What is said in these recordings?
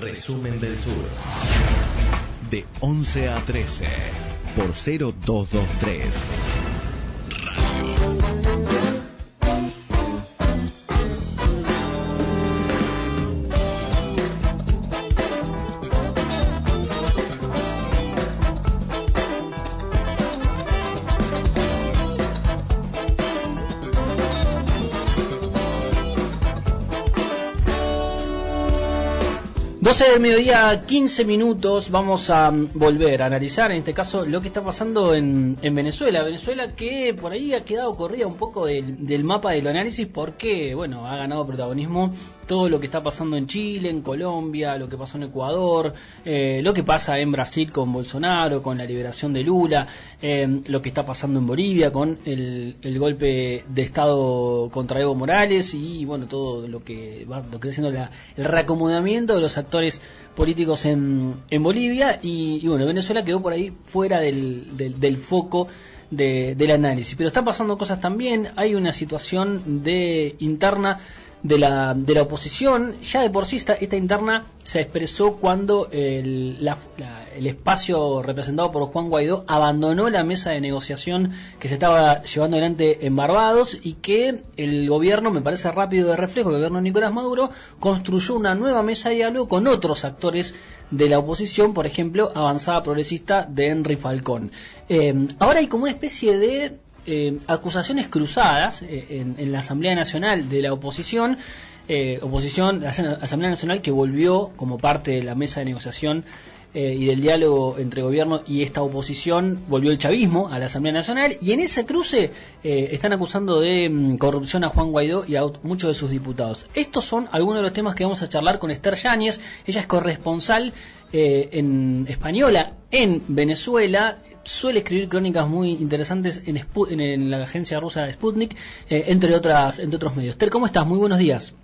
Resumen del Sur. De 11 a 13 por 0223. Del mediodía, 15 minutos, vamos a mm, volver a analizar en este caso lo que está pasando en, en Venezuela. Venezuela que por ahí ha quedado corrida un poco del, del mapa del análisis porque, bueno, ha ganado protagonismo todo lo que está pasando en Chile, en Colombia, lo que pasó en Ecuador, eh, lo que pasa en Brasil con Bolsonaro, con la liberación de Lula, eh, lo que está pasando en Bolivia con el, el, golpe de Estado contra Evo Morales y, bueno, todo lo que va lo que está haciendo la, el reacomodamiento de los actores políticos en, en Bolivia y, bueno, Venezuela quedó por ahí fuera del, del, foco de, del análisis. Pero están pasando cosas también, hay una situación de interna de la, de la oposición, ya de por sí esta, interna se expresó cuando el, el, espacio representado por Juan Guaidó abandonó la mesa de negociación que se estaba llevando adelante en Barbados y que el gobierno, me parece rápido de reflejo, el gobierno de Nicolás Maduro construyó una nueva mesa de diálogo con otros actores de la oposición, por ejemplo, Avanzada Progresista de Henry Falcón. Eh, ahora hay como una especie de eh, acusaciones cruzadas eh, en, la Asamblea Nacional de la oposición, eh, oposición, Asamblea Nacional que volvió como parte de la mesa de negociación y del diálogo entre gobierno y esta oposición, volvió el chavismo a la Asamblea Nacional y en ese cruce están acusando de mm, corrupción a Juan Guaidó y a muchos de sus diputados. Estos son algunos de los temas que vamos a charlar con Esther Yáñez, ella es corresponsal en española en Venezuela, suele escribir crónicas muy interesantes en, en, la agencia rusa Sputnik, eh, entre otras entre otros medios. Ter, ¿cómo estás? Muy buenos días.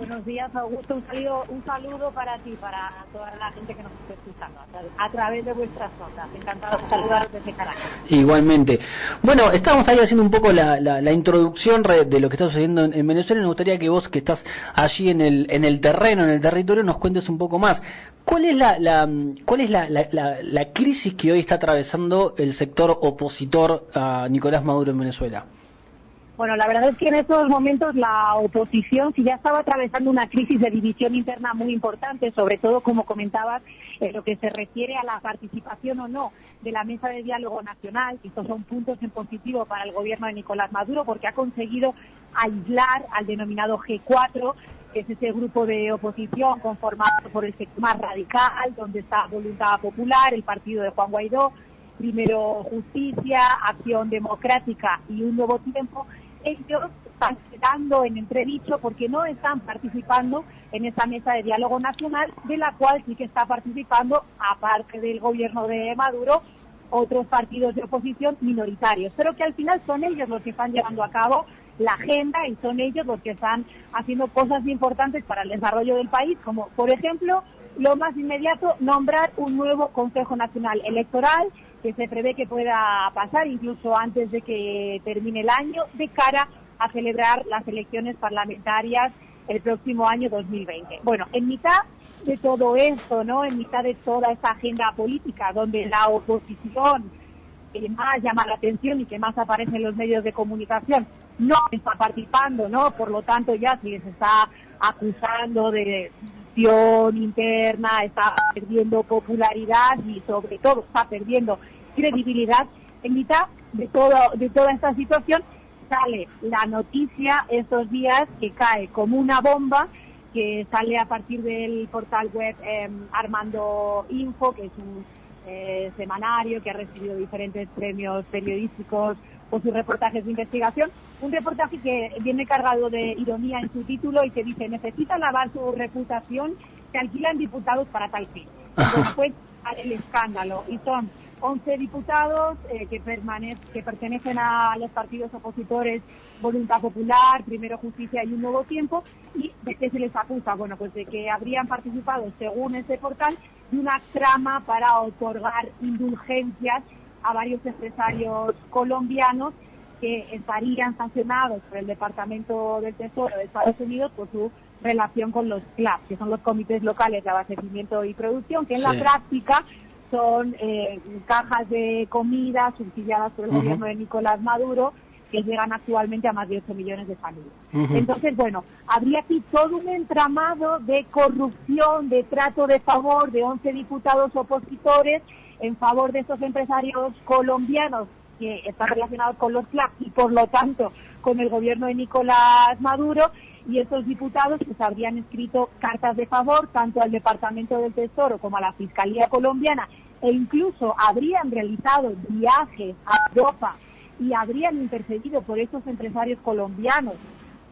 Buenos días, Augusto. Un saludo, un saludo para ti, para toda la gente que nos está escuchando a, través de vuestras notas. Encantado de saludaros desde Caracas. Igualmente. Bueno, estábamos ahí haciendo un poco la, la, introducción de lo que está sucediendo en, Venezuela. Me gustaría que vos, que estás allí en el, en el terreno, en el territorio, nos cuentes un poco más. ¿Cuál es la, la cuál es la, la, crisis que hoy está atravesando el sector opositor a Nicolás Maduro en Venezuela? Bueno, la verdad es que en estos momentos la oposición si ya estaba atravesando una crisis de división interna muy importante, sobre todo, como comentabas, en lo que se refiere a la participación o no de la mesa de diálogo nacional, y estos son puntos en positivo para el gobierno de Nicolás Maduro, porque ha conseguido aislar al denominado G4, que es ese grupo de oposición conformado por el sector más radical, donde está Voluntad Popular, el partido de Juan Guaidó, Primero Justicia, Acción Democrática y Un Nuevo Tiempo, ellos están quedando en entredicho porque no están participando en esa mesa de diálogo nacional, de la cual sí que está participando, aparte del gobierno de Maduro, otros partidos de oposición minoritarios, pero que al final son ellos los que están llevando a cabo la agenda y son ellos los que están haciendo cosas importantes para el desarrollo del país, como por ejemplo lo más inmediato, nombrar un nuevo Consejo Nacional Electoral que se prevé que pueda pasar incluso antes de que termine el año, de cara a celebrar las elecciones parlamentarias el próximo año 2020. Bueno, en mitad de todo esto, ¿no? En mitad de toda esta agenda política, donde la oposición que más llama la atención y que más aparece en los medios de comunicación no está participando, ¿no? Por lo tanto, ya se está acusando de interna, está perdiendo popularidad y sobre todo está perdiendo credibilidad. En mitad de, todo, de toda esta situación sale la noticia estos días que cae como una bomba que sale a partir del portal web em, Armando Info, que es un eh, semanario que ha recibido diferentes premios periodísticos por sus reportajes de investigación. Un reportaje que viene cargado de ironía en su título y que dice, necesita lavar su reputación, se alquilan diputados para tal fin. Después el escándalo. Y son 11 diputados eh, que, que pertenecen a los partidos opositores Voluntad Popular, Primero Justicia y Un Nuevo Tiempo. ¿Y de qué se les acusa? Bueno, pues de que habrían participado, según ese portal, de una trama para otorgar indulgencias a varios empresarios colombianos que estarían sancionados por el Departamento del Tesoro de Estados Unidos por su relación con los CLAP, que son los comités locales de abastecimiento y producción, que en la práctica son eh, cajas de comida subsidiadas por el gobierno de Nicolás Maduro, que llegan actualmente a más de 8 millones de familias. Entonces, bueno, habría aquí todo un entramado de corrupción, de trato de favor de 11 diputados opositores en favor de estos empresarios colombianos que están relacionados con los CLAP y por lo tanto con el gobierno de Nicolás Maduro. Y estos diputados pues habrían escrito cartas de favor tanto al Departamento del Tesoro como a la Fiscalía colombiana e incluso habrían realizado viajes a Europa y habrían intercedido por estos empresarios colombianos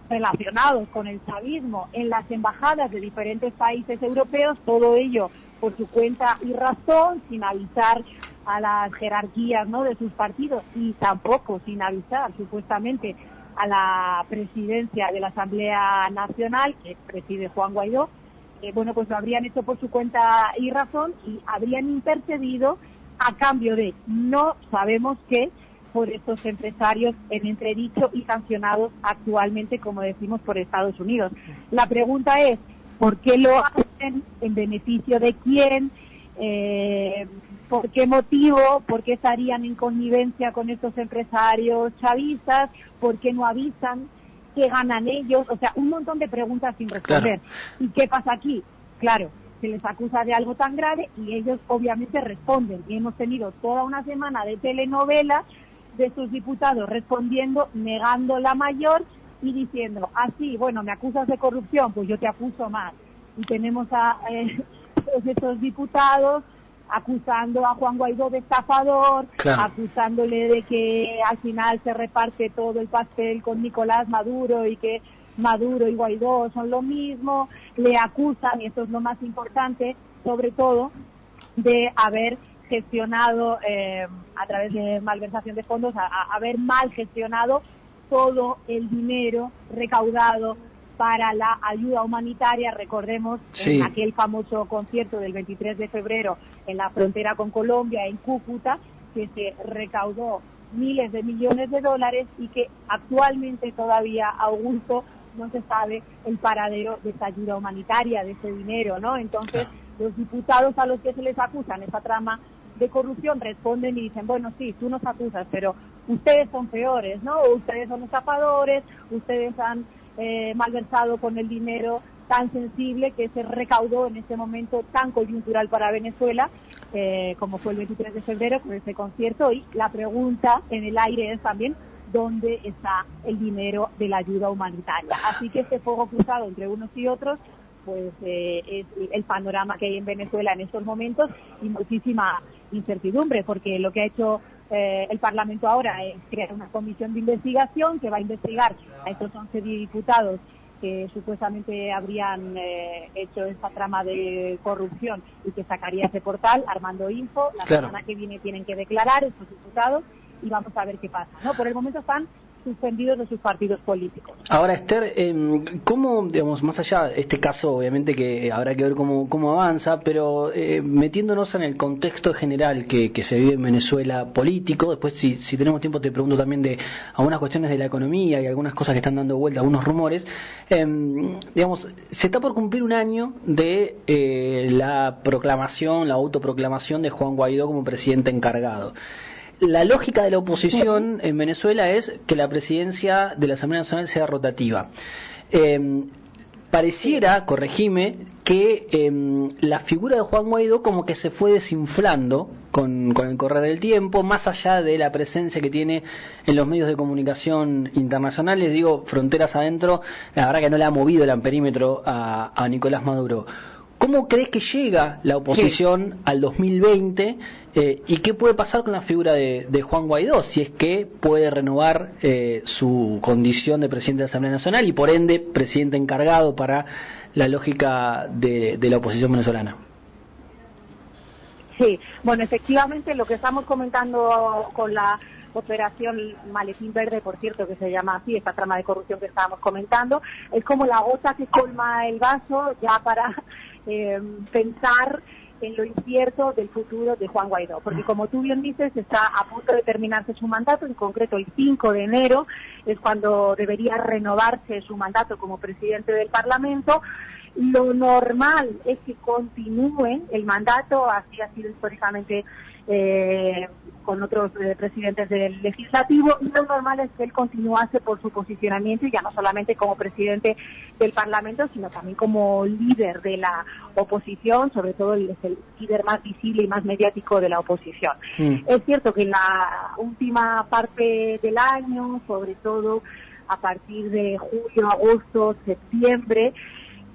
relacionados con el chavismo en las embajadas de diferentes países europeos, todo ello por su cuenta y razón, sin avisar a las jerarquías ¿no? de sus partidos y tampoco sin avisar supuestamente a la presidencia de la Asamblea Nacional, que preside Juan Guaidó, bueno, pues lo habrían hecho por su cuenta y razón y habrían intercedido a cambio de no sabemos qué por estos empresarios en entredicho y sancionados actualmente, como decimos, por Estados Unidos. La pregunta es, ¿por qué lo hacen? ¿En beneficio de quién? Eh, ¿Por qué motivo? ¿Por qué estarían en connivencia con estos empresarios chavistas? ¿Por qué no avisan? ¿Qué ganan ellos? O sea, un montón de preguntas sin responder. ¿Y qué pasa aquí? Claro, se les acusa de algo tan grave y ellos obviamente responden. Y hemos tenido toda una semana de telenovela de sus diputados respondiendo, negando la mayor y diciendo, así, ah, bueno, me acusas de corrupción, pues yo te acuso más. Y tenemos a eh, estos diputados acusando a Juan Guaidó de estafador, acusándole de que al final se reparte todo el pastel con Nicolás Maduro y que Maduro y Guaidó son lo mismo, le acusan, y esto es lo más importante, sobre todo, de haber gestionado eh, a través de malversación de fondos, a haber mal gestionado todo el dinero recaudado para la ayuda humanitaria. Recordemos en aquel famoso concierto del 23 de febrero en la frontera con Colombia, en Cúcuta, que se recaudó miles de millones de dólares y que actualmente todavía, Augusto, no se sabe el paradero de esa ayuda humanitaria, de ese dinero, ¿no? Entonces, los diputados a los que se les acusan esa trama de corrupción responden y dicen, bueno, sí, tú nos acusas, pero ustedes son peores, ¿no? Ustedes son estafadores, ustedes han eh, malversado con el dinero tan sensible que se recaudó en este momento tan coyuntural para Venezuela, eh, como fue el 23 de febrero con ese concierto. Y la pregunta en el aire es también dónde está el dinero de la ayuda humanitaria. Así que este fuego cruzado entre unos y otros pues eh, es el panorama que hay en Venezuela en estos momentos y muchísima incertidumbre, porque lo que ha hecho eh, el Parlamento ahora es crear una comisión de investigación que va a investigar a estos 11 diputados que supuestamente habrían eh, hecho esta trama de corrupción y que sacaría ese portal, Armando Info. La semana que viene tienen que declarar estos diputados y vamos a ver qué pasa. ¿no? Por el momento están suspendidos de sus partidos políticos. Ahora, Esther, eh, ¿cómo, digamos, más allá de este caso, obviamente que habrá que ver cómo, cómo avanza, pero eh, metiéndonos en el contexto general que, que, se vive en Venezuela político, después si, si tenemos tiempo te pregunto también de algunas cuestiones de la economía y algunas cosas que están dando vuelta, algunos rumores, eh, digamos, se está por cumplir un año de eh, la proclamación, la autoproclamación de Juan Guaidó como presidente encargado la lógica de la oposición en Venezuela es que la presidencia de la Asamblea Nacional sea rotativa. Em, pareciera, corregime, que em, la figura de Juan Guaidó como que se fue desinflando con, el correr del tiempo, más allá de la presencia que tiene en los medios de comunicación internacionales, digo, fronteras adentro, la verdad que no le ha movido el amperímetro a, a Nicolás Maduro. ¿Cómo crees que llega la oposición al 2020 eh, y qué puede pasar con la figura de, Juan Guaidó si es que puede renovar eh, su condición de presidente de la Asamblea Nacional y por ende presidente encargado para la lógica de, la oposición venezolana? Sí, bueno, efectivamente lo que estamos comentando con la operación Maletín Verde, por cierto, que se llama así, esta trama de corrupción que estábamos comentando, es como la gota que colma el vaso ya para eh, pensar en lo incierto del futuro de Juan Guaidó. Porque como tú bien dices, está a punto de terminarse su mandato, en concreto el 5 de enero es cuando debería renovarse su mandato como presidente del Parlamento. Lo normal es que continúen el mandato, así ha sido históricamente eh, con otros eh, presidentes del legislativo y lo normal es que él continuase por su posicionamiento ya no solamente como presidente del Parlamento, sino también como líder de la oposición, sobre todo el, líder más visible y más mediático de la oposición. Es cierto que en la última parte del año, sobre todo a partir de julio, agosto, septiembre,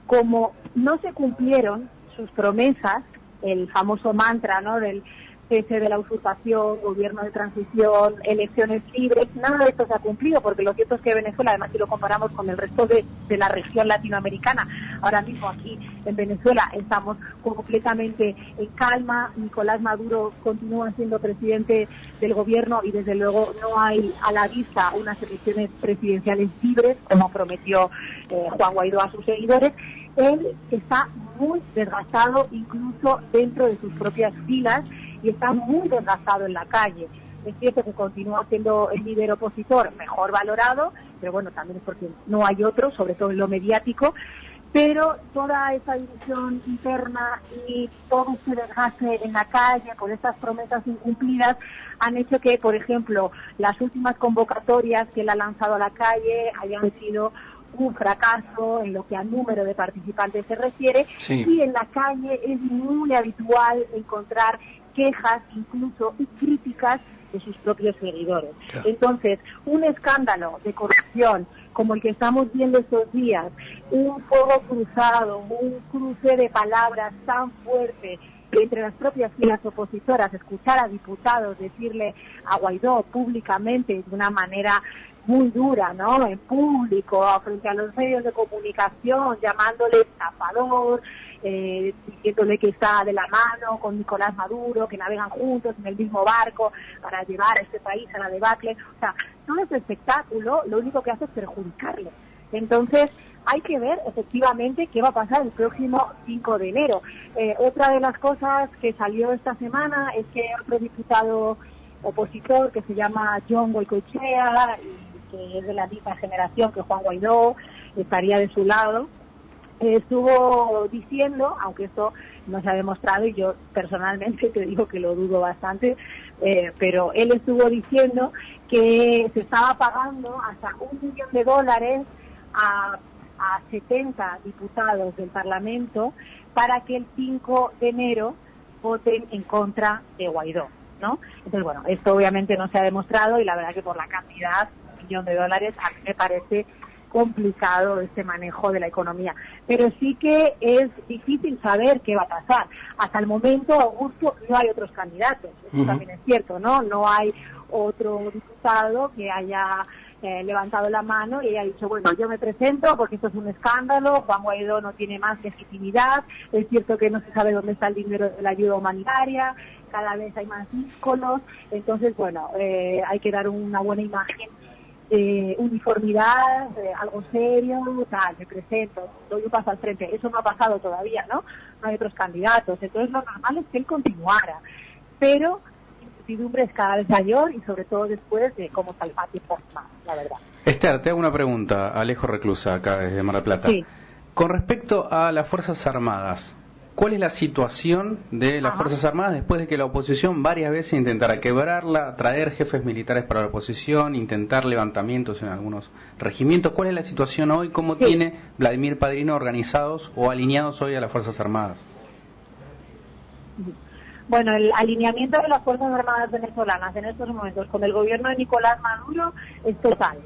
como no se cumplieron sus promesas, el famoso mantra ¿no? del cese de la usurpación, gobierno de transición, elecciones libres, nada de esto se ha cumplido, porque lo cierto es que Venezuela, además si lo comparamos con el resto de, la región latinoamericana, ahora mismo aquí en Venezuela estamos completamente en calma, Nicolás Maduro continúa siendo presidente del gobierno y desde luego no hay a la vista unas elecciones presidenciales libres, como prometió eh, Juan Guaidó a sus seguidores, él está muy desgastado incluso dentro de sus propias filas y está muy desgastado en la calle. Es cierto que continúa siendo el líder opositor mejor valorado, pero bueno, también es porque no hay otro, sobre todo en lo mediático, pero toda esa división interna y todo ese desgaste en la calle con estas promesas incumplidas han hecho que, por ejemplo, las últimas convocatorias que él ha lanzado a la calle hayan sido un fracaso en lo que al número de participantes se refiere. Y en la calle es muy habitual encontrar quejas incluso y críticas de sus propios seguidores. Entonces, un escándalo de corrupción como el que estamos viendo estos días, un fuego cruzado, un cruce de palabras tan fuerte entre las propias filas opositoras, escuchar a diputados decirle a Guaidó públicamente de una manera muy dura, ¿no? En público, frente a los medios de comunicación, llamándole estafador, eh, diciéndole que está de la mano con Nicolás Maduro, que navegan juntos en el mismo barco para llevar a este país a la debacle. O sea, todo ese espectáculo lo único que hace es perjudicarle. Entonces, hay que ver efectivamente qué va a pasar el próximo 5 de enero. Eh, otra de las cosas que salió esta semana es que otro diputado opositor que se llama John Goicoechea, que es de la misma generación que Juan Guaidó, estaría de su lado, estuvo diciendo, aunque esto no se ha demostrado y yo personalmente te digo que lo dudo bastante, eh, pero él estuvo diciendo que se estaba pagando hasta un millón de dólares a, a 70 diputados del Parlamento para que el 5 de enero voten en contra de Guaidó. ¿no? Entonces, bueno, esto obviamente no se ha demostrado y la verdad que por la cantidad, un millón de dólares, a mí me parece complicado este manejo de la economía. Pero sí que es difícil saber qué va a pasar. Hasta el momento, Augusto, no hay otros candidatos. Eso también es cierto, ¿no? No hay otro diputado que haya eh, levantado la mano y haya dicho, bueno, yo me presento porque esto es un escándalo, Juan Guaidó no tiene más legitimidad, es cierto que no se sabe dónde está el dinero de la ayuda humanitaria, cada vez hay más íconos, entonces, bueno, eh, hay que dar una buena imagen eh, uniformidad, algo serio, tal, me presento, doy un paso al frente. Eso no ha pasado todavía, ¿no? No hay otros candidatos. Entonces lo normal es que él continuara. Pero incertidumbre es cada vez mayor y sobre todo después de cómo el patio la verdad. Esther, te hago una pregunta, Alejo Reclusa, acá desde Mar del Plata. Con respecto a las Fuerzas Armadas, ¿Cuál es la situación de las Fuerzas Armadas después de que la oposición varias veces intentara quebrarla, traer jefes militares para la oposición, intentar levantamientos en algunos regimientos? ¿Cuál es la situación hoy? ¿Cómo tiene Vladimir Padrino organizados o alineados hoy a las Fuerzas Armadas? Bueno, el alineamiento de las Fuerzas Armadas venezolanas en estos momentos con el gobierno de Nicolás Maduro es total.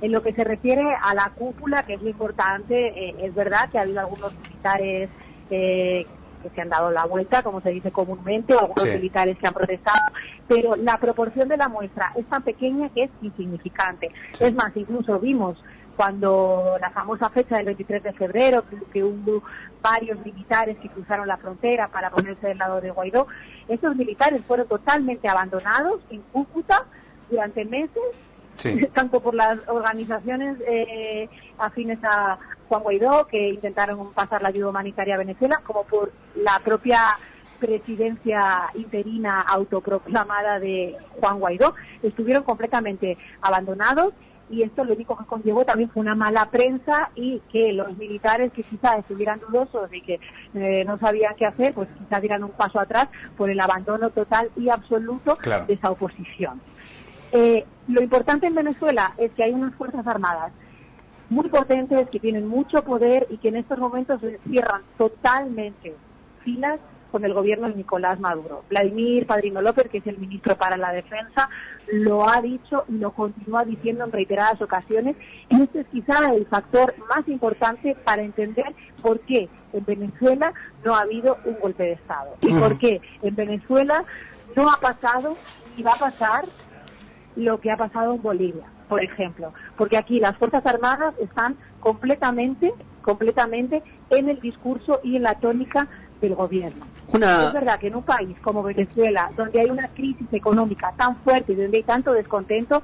En lo que se refiere a la cúpula, que es muy importante, eh, es verdad que ha habido algunos militares que se han dado la vuelta, como se dice comúnmente, o algunos militares que han protestado, pero la proporción de la muestra es tan pequeña que es insignificante. Es más, incluso vimos cuando la famosa fecha del 23 de febrero, que, hubo varios militares que cruzaron la frontera para ponerse del lado de Guaidó, esos militares fueron totalmente abandonados en Cúcuta durante meses, tanto por las organizaciones eh, afines a, Juan Guaidó, que intentaron pasar la ayuda humanitaria a Venezuela, como por la propia presidencia interina autoproclamada de Juan Guaidó, estuvieron completamente abandonados y esto lo único que conllevó también fue una mala prensa y que los militares que quizás estuvieran dudosos y que eh, no sabían qué hacer, pues quizás dieran un paso atrás por el abandono total y absoluto de esa oposición. Eh, lo importante en Venezuela es que hay unas Fuerzas Armadas muy potentes, que tienen mucho poder y que en estos momentos cierran totalmente filas con el gobierno de Nicolás Maduro. Vladimir Padrino López, que es el ministro para la Defensa, lo ha dicho y lo continúa diciendo en reiteradas ocasiones. Y este es quizá el factor más importante para entender por qué en Venezuela no ha habido un golpe de Estado. Y por qué en Venezuela no ha pasado y va a pasar lo que ha pasado en Bolivia, por ejemplo. Porque aquí las Fuerzas Armadas están completamente, completamente en el discurso y en la tónica del gobierno. Es verdad que en un país como Venezuela, donde hay una crisis económica tan fuerte y donde hay tanto descontento,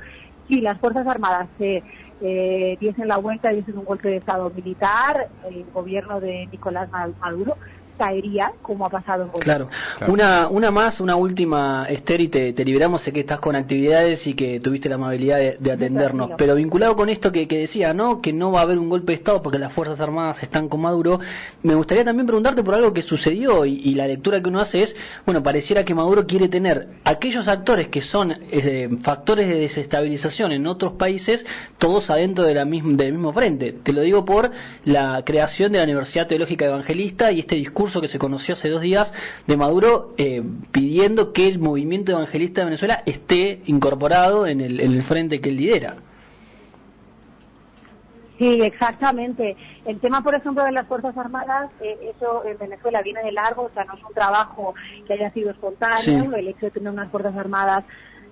si las Fuerzas Armadas se eh, diesen la vuelta y diesen un golpe de Estado militar, el gobierno de Nicolás Maduro caería como ha pasado en Claro. Una, una más, una última, Esther, y te, liberamos, sé que estás con actividades y que tuviste la amabilidad de, atendernos, pero vinculado con esto que, decía, ¿no? Que no va a haber un golpe de Estado porque las Fuerzas Armadas están con Maduro, me gustaría también preguntarte por algo que sucedió y, la lectura que uno hace es, bueno, pareciera que Maduro quiere tener aquellos actores que son eh, factores de desestabilización en otros países, todos adentro de la misma, del mismo frente. Te lo digo por la creación de la Universidad Teológica Evangelista y este discurso que se conoció hace dos días de Maduro eh, pidiendo que el movimiento evangelista de Venezuela esté incorporado en el, frente que él lidera. Sí, exactamente. El tema, por ejemplo, de las Fuerzas Armadas, eh, eso en Venezuela viene de largo, o sea, no es un trabajo que haya sido espontáneo, el hecho de tener unas Fuerzas Armadas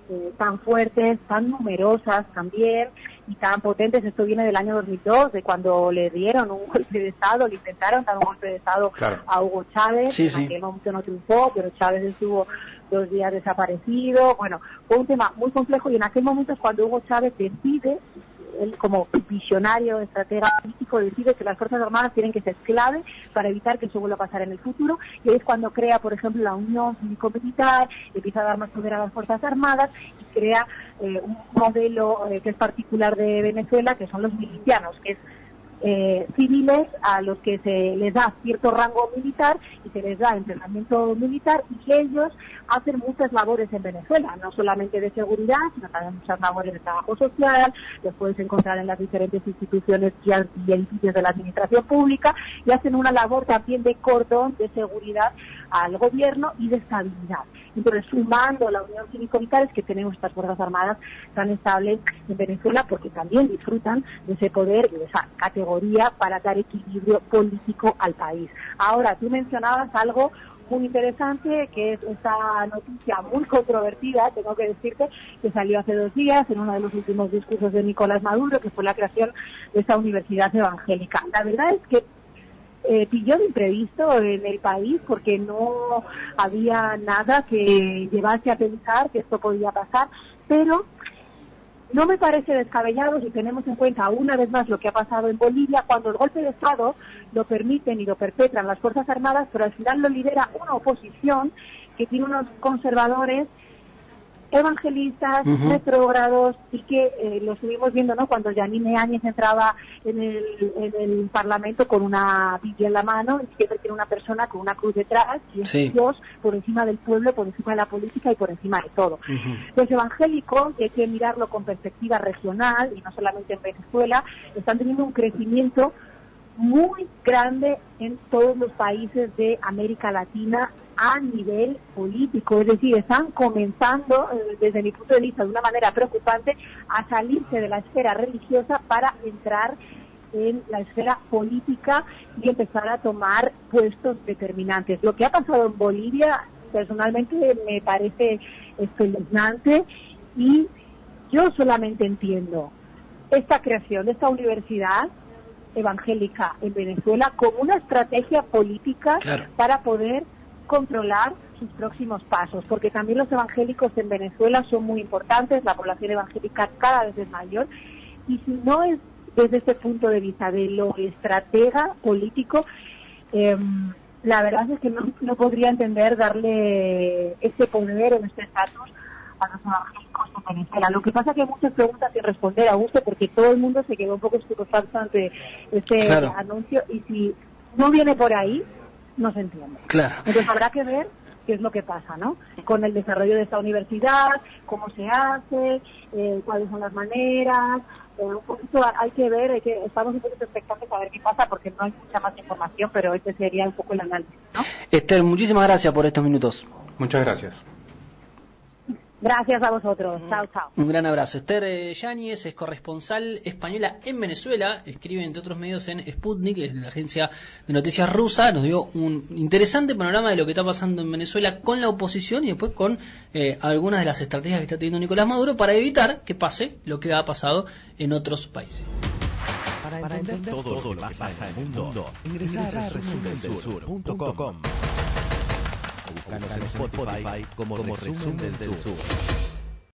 eh, tan fuertes, tan numerosas también y tan potentes. Esto viene del año 2002, de cuando le dieron un golpe de Estado, le intentaron dar un golpe de Estado a Hugo Chávez. en aquel momento no triunfó, pero Chávez estuvo dos días desaparecido. Bueno, fue un tema muy complejo y en aquel momento es cuando Hugo Chávez decide él como visionario, estratega político, decide que las Fuerzas Armadas tienen que ser clave para evitar que eso vuelva a pasar en el futuro. Y es cuando crea, por ejemplo, la Unión Cívico-Militar, empieza a dar más poder a las Fuerzas Armadas y crea eh, un modelo eh, que es particular de Venezuela, que son los milicianos, que es eh, civiles a los que se les da cierto rango militar y se les da entrenamiento militar y que ellos hacen muchas labores en Venezuela, no solamente de seguridad, sino también muchas labores de trabajo social, los puedes encontrar en las diferentes instituciones y edificios de la administración pública y hacen una labor también de cordón de seguridad al gobierno y de estabilidad. Entonces, sumando la unión cívico-militar es que tenemos estas Fuerzas Armadas tan estables en Venezuela porque también disfrutan de ese poder y de esa categoría para dar equilibrio político al país. Ahora, tú mencionabas algo muy interesante, que es esta noticia muy controvertida, tengo que decirte, que salió hace dos días en uno de los últimos discursos de Nicolás Maduro, que fue la creación de esa universidad evangélica. La verdad es que eh, pilló de imprevisto en el país porque no había nada que llevase a pensar que esto podía pasar, pero no me parece descabellado si tenemos en cuenta una vez más lo que ha pasado en Bolivia, cuando el golpe de Estado lo permiten y lo perpetran las Fuerzas Armadas, pero al final lo lidera una oposición que tiene unos conservadores evangelistas, retrógrados, y que eh, lo estuvimos viendo ¿no? cuando Janine Áñez entraba en el, en el Parlamento con una Biblia en la mano y siempre tiene una persona con una cruz detrás y es Dios por encima del pueblo, por encima de la política y por encima de todo. Los evangélicos, que hay que mirarlo con perspectiva regional y no solamente en Venezuela, están teniendo un crecimiento muy grande en todos los países de América Latina a nivel político, es decir, están comenzando, eh, desde mi punto de vista, de una manera preocupante, a salirse de la esfera religiosa para entrar en la esfera política y empezar a tomar puestos determinantes. Lo que ha pasado en Bolivia, personalmente, me parece espeluznante y yo solamente entiendo esta creación de esta universidad evangélica en Venezuela como una estrategia política para poder controlar sus próximos pasos, porque también los evangélicos en Venezuela son muy importantes, la población evangélica cada vez es mayor, y si no es desde este punto de vista de lo estratega político, em, la verdad es que no, no podría entender darle ese poder o este estatus a los evangélicos de Venezuela. Lo que pasa es que hay muchas preguntas sin responder a gusto porque todo el mundo se quedó un poco estupefacto ante este anuncio y si no viene por ahí, no se entiende. Claro. Entonces habrá que ver qué es lo que pasa, ¿no? Con el desarrollo de esta universidad, cómo se hace, eh, cuáles son las maneras, eh, un poquito hay que ver, que, estamos un poquito expectantes a ver qué pasa porque no hay mucha más información, pero este sería un poco el análisis, ¿no? Esther, muchísimas gracias por estos minutos. Muchas gracias. Gracias a vosotros. Chao, chao. Un gran abrazo. Esther eh, Yáñez es corresponsal española en Venezuela. Escribe, entre otros medios, en Sputnik, es la agencia de noticias rusa. Nos dio un interesante panorama de lo que está pasando en Venezuela con la oposición y después con eh, algunas de las estrategias que está teniendo Nicolás Maduro para evitar que pase lo que ha pasado en otros países. Para entender, todo, lo que pasa en el mundo, ingresa a Buscanos en Spotify como, como Resumen del Sur.